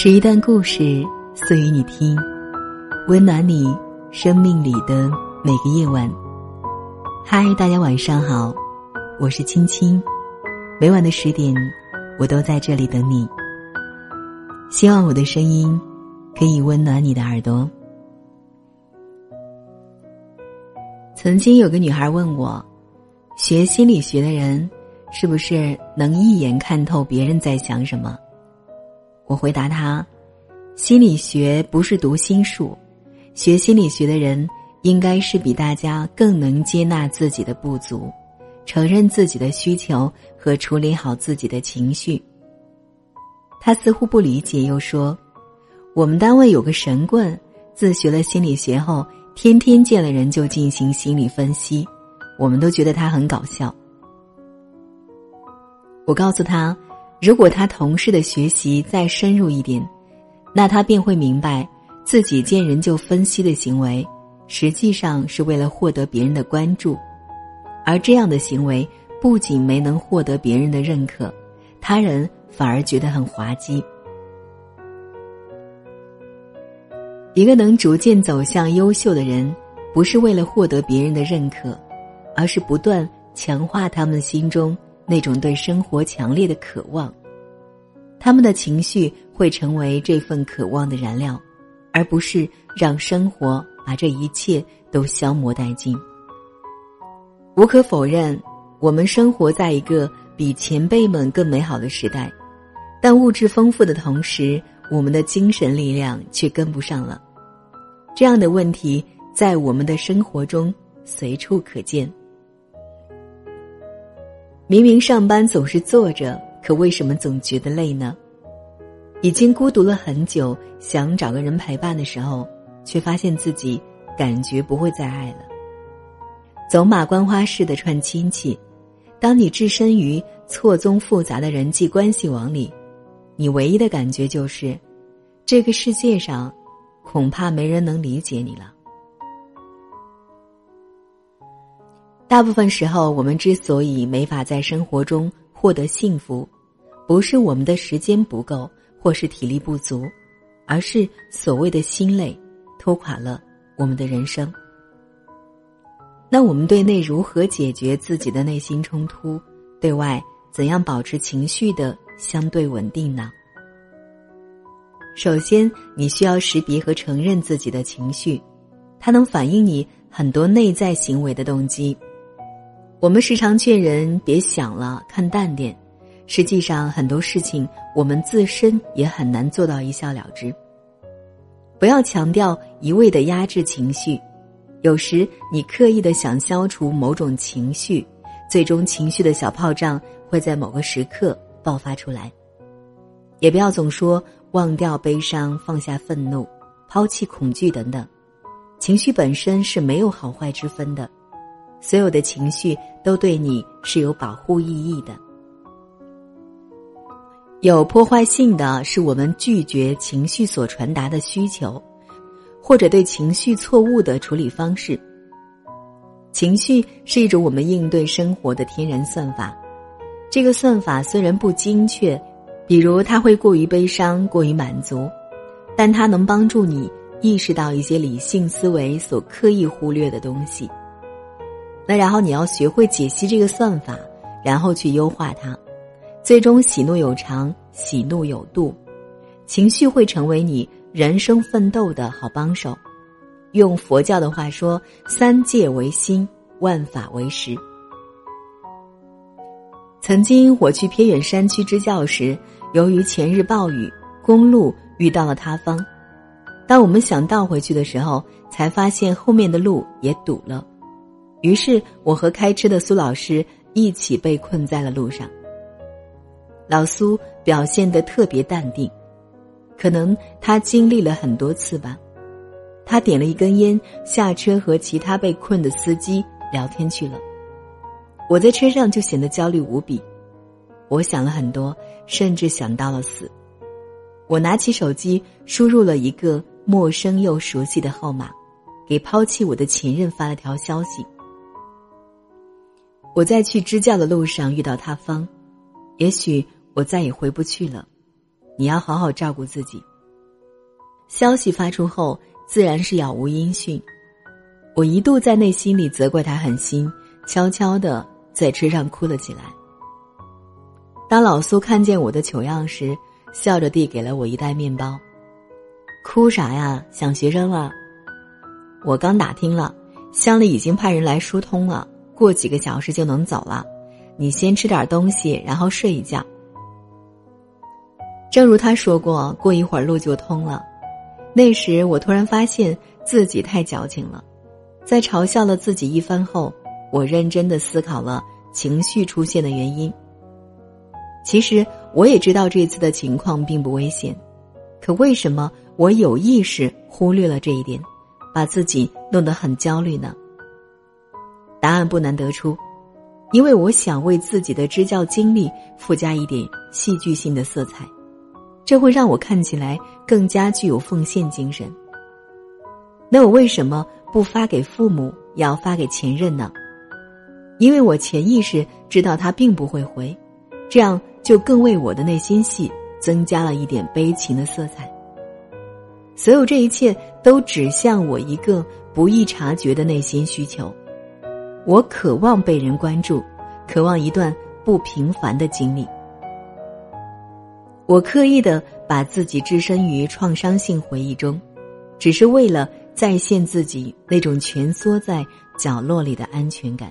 是一段故事，送予你听，温暖你生命里的每个夜晚。嗨，大家晚上好，我是青青，每晚的十点，我都在这里等你。希望我的声音可以温暖你的耳朵。曾经有个女孩问我，学心理学的人是不是能一眼看透别人在想什么？我回答他：心理学不是读心术，学心理学的人应该是比大家更能接纳自己的不足，承认自己的需求和处理好自己的情绪。他似乎不理解，又说：“我们单位有个神棍，自学了心理学后，天天见了人就进行心理分析，我们都觉得他很搞笑。”我告诉他。如果他同事的学习再深入一点，那他便会明白，自己见人就分析的行为，实际上是为了获得别人的关注，而这样的行为不仅没能获得别人的认可，他人反而觉得很滑稽。一个能逐渐走向优秀的人，不是为了获得别人的认可，而是不断强化他们心中。那种对生活强烈的渴望，他们的情绪会成为这份渴望的燃料，而不是让生活把这一切都消磨殆尽。无可否认，我们生活在一个比前辈们更美好的时代，但物质丰富的同时，我们的精神力量却跟不上了。这样的问题在我们的生活中随处可见。明明上班总是坐着，可为什么总觉得累呢？已经孤独了很久，想找个人陪伴的时候，却发现自己感觉不会再爱了。走马观花式的串亲戚，当你置身于错综复杂的人际关系网里，你唯一的感觉就是，这个世界上，恐怕没人能理解你了。大部分时候，我们之所以没法在生活中获得幸福，不是我们的时间不够，或是体力不足，而是所谓的心累，拖垮了我们的人生。那我们对内如何解决自己的内心冲突？对外怎样保持情绪的相对稳定呢？首先，你需要识别和承认自己的情绪，它能反映你很多内在行为的动机。我们时常劝人别想了，看淡点。实际上，很多事情我们自身也很难做到一笑了之。不要强调一味的压制情绪，有时你刻意的想消除某种情绪，最终情绪的小炮仗会在某个时刻爆发出来。也不要总说忘掉悲伤，放下愤怒，抛弃恐惧等等，情绪本身是没有好坏之分的。所有的情绪都对你是有保护意义的。有破坏性的是我们拒绝情绪所传达的需求，或者对情绪错误的处理方式。情绪是一种我们应对生活的天然算法。这个算法虽然不精确，比如它会过于悲伤、过于满足，但它能帮助你意识到一些理性思维所刻意忽略的东西。那然后你要学会解析这个算法，然后去优化它，最终喜怒有常，喜怒有度，情绪会成为你人生奋斗的好帮手。用佛教的话说，三界为心，万法为识。曾经我去偏远山区支教时，由于前日暴雨，公路遇到了塌方，当我们想倒回去的时候，才发现后面的路也堵了。于是我和开车的苏老师一起被困在了路上。老苏表现得特别淡定，可能他经历了很多次吧。他点了一根烟，下车和其他被困的司机聊天去了。我在车上就显得焦虑无比，我想了很多，甚至想到了死。我拿起手机，输入了一个陌生又熟悉的号码，给抛弃我的前任发了条消息。我在去支教的路上遇到塌方，也许我再也回不去了。你要好好照顾自己。消息发出后，自然是杳无音讯。我一度在内心里责怪他狠心，悄悄的在车上哭了起来。当老苏看见我的糗样时，笑着递给了我一袋面包。哭啥呀？想学生了？我刚打听了，乡里已经派人来疏通了，过几个小时就能走了。你先吃点东西，然后睡一觉。正如他说过，过一会儿路就通了。那时我突然发现自己太矫情了，在嘲笑了自己一番后，我认真的思考了情绪出现的原因。其实我也知道这次的情况并不危险，可为什么我有意识忽略了这一点，把自己弄得很焦虑呢？答案不难得出，因为我想为自己的支教经历附加一点戏剧性的色彩，这会让我看起来更加具有奉献精神。那我为什么不发给父母，要发给前任呢？因为我潜意识知道他并不会回，这样。就更为我的内心戏增加了一点悲情的色彩。所有这一切都指向我一个不易察觉的内心需求：我渴望被人关注，渴望一段不平凡的经历。我刻意的把自己置身于创伤性回忆中，只是为了再现自己那种蜷缩在角落里的安全感。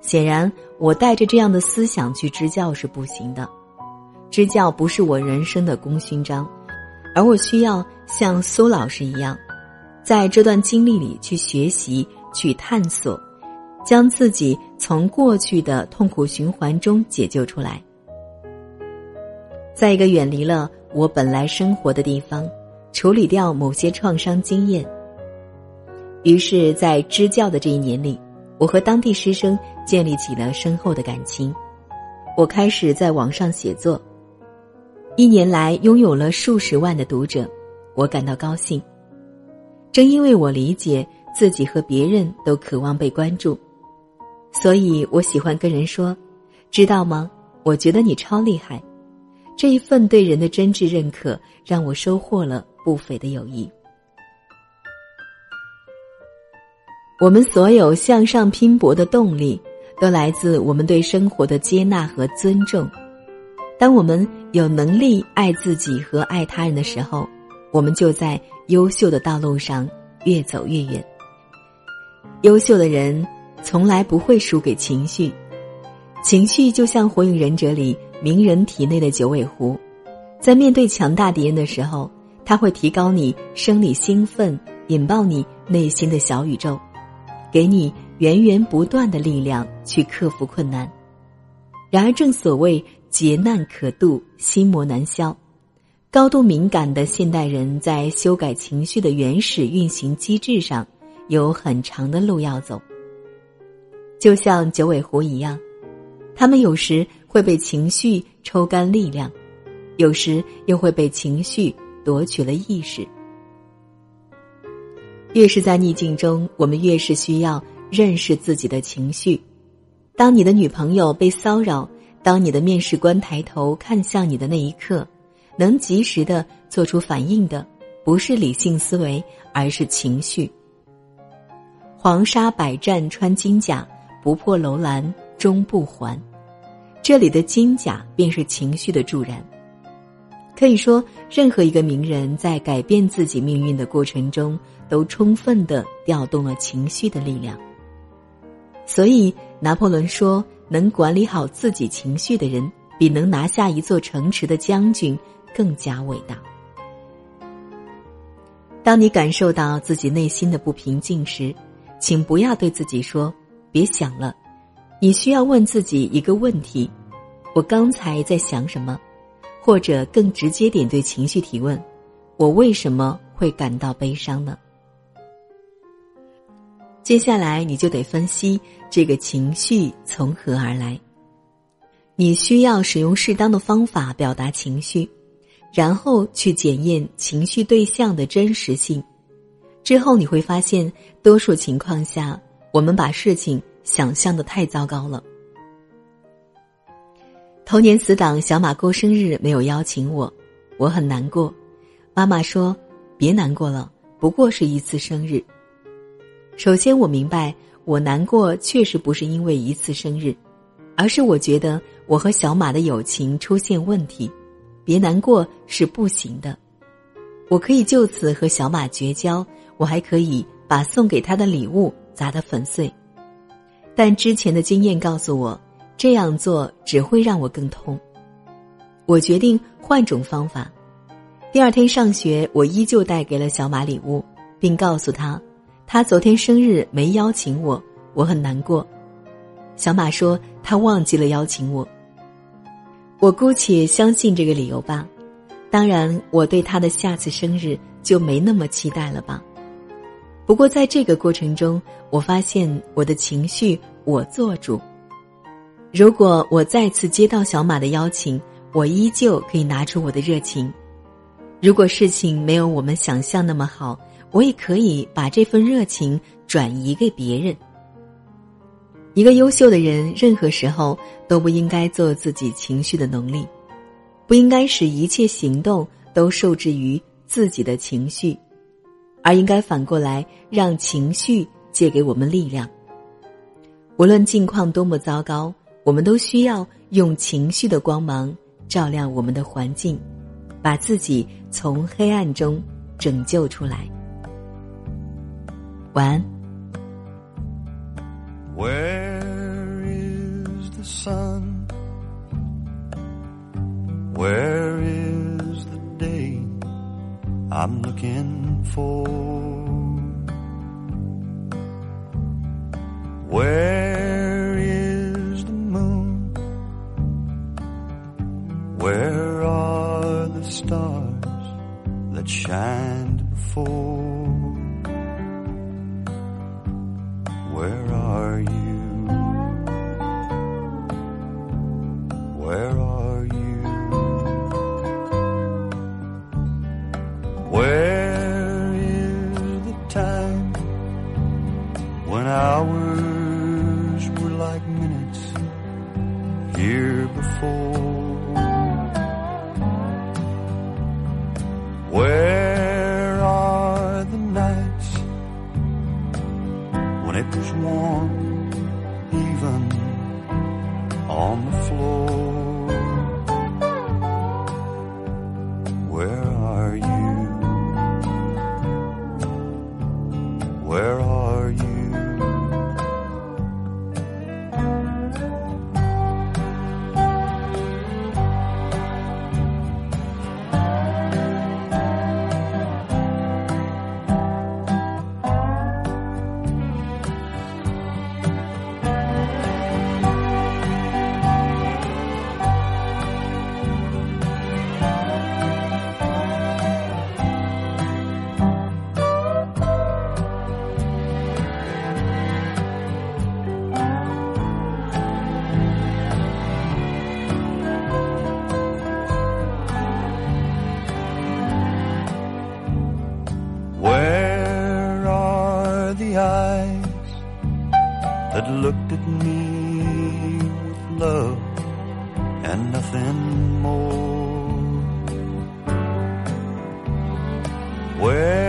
显然，我带着这样的思想去支教是不行的。支教不是我人生的功勋章，而我需要像苏老师一样，在这段经历里去学习、去探索，将自己从过去的痛苦循环中解救出来。在一个远离了我本来生活的地方，处理掉某些创伤经验。于是，在支教的这一年里。我和当地师生建立起了深厚的感情，我开始在网上写作，一年来拥有了数十万的读者，我感到高兴。正因为我理解自己和别人都渴望被关注，所以我喜欢跟人说：“知道吗？我觉得你超厉害。”这一份对人的真挚认可，让我收获了不菲的友谊。我们所有向上拼搏的动力，都来自我们对生活的接纳和尊重。当我们有能力爱自己和爱他人的时候，我们就在优秀的道路上越走越远。优秀的人从来不会输给情绪，情绪就像《火影忍者》里鸣人体内的九尾狐，在面对强大敌人的时候，它会提高你生理兴奋，引爆你内心的小宇宙。给你源源不断的力量去克服困难。然而，正所谓劫难可渡，心魔难消。高度敏感的现代人在修改情绪的原始运行机制上，有很长的路要走。就像九尾狐一样，他们有时会被情绪抽干力量，有时又会被情绪夺取了意识。越是在逆境中，我们越是需要认识自己的情绪。当你的女朋友被骚扰，当你的面试官抬头看向你的那一刻，能及时的做出反应的，不是理性思维，而是情绪。黄沙百战穿金甲，不破楼兰终不还。这里的金甲便是情绪的助燃。可以说，任何一个名人在改变自己命运的过程中，都充分的调动了情绪的力量。所以，拿破仑说：“能管理好自己情绪的人，比能拿下一座城池的将军更加伟大。”当你感受到自己内心的不平静时，请不要对自己说：“别想了。”你需要问自己一个问题：“我刚才在想什么？”或者更直接点对情绪提问：我为什么会感到悲伤呢？接下来你就得分析这个情绪从何而来。你需要使用适当的方法表达情绪，然后去检验情绪对象的真实性。之后你会发现，多数情况下，我们把事情想象的太糟糕了。童年死党小马过生日没有邀请我，我很难过。妈妈说：“别难过了，不过是一次生日。”首先，我明白我难过确实不是因为一次生日，而是我觉得我和小马的友情出现问题。别难过是不行的，我可以就此和小马绝交，我还可以把送给他的礼物砸得粉碎。但之前的经验告诉我，这样做只会让我更痛。我决定换种方法。第二天上学，我依旧带给了小马礼物，并告诉他，他昨天生日没邀请我，我很难过。小马说他忘记了邀请我。我姑且相信这个理由吧，当然，我对他的下次生日就没那么期待了吧。不过，在这个过程中，我发现我的情绪我做主。如果我再次接到小马的邀请，我依旧可以拿出我的热情。如果事情没有我们想象那么好，我也可以把这份热情转移给别人。一个优秀的人，任何时候都不应该做自己情绪的奴隶，不应该使一切行动都受制于自己的情绪。而应该反过来，让情绪借给我们力量。无论境况多么糟糕，我们都需要用情绪的光芒照亮我们的环境，把自己从黑暗中拯救出来。晚安。I'm looking for. Where torn even on the floor. That looked at me with love and nothing more? Where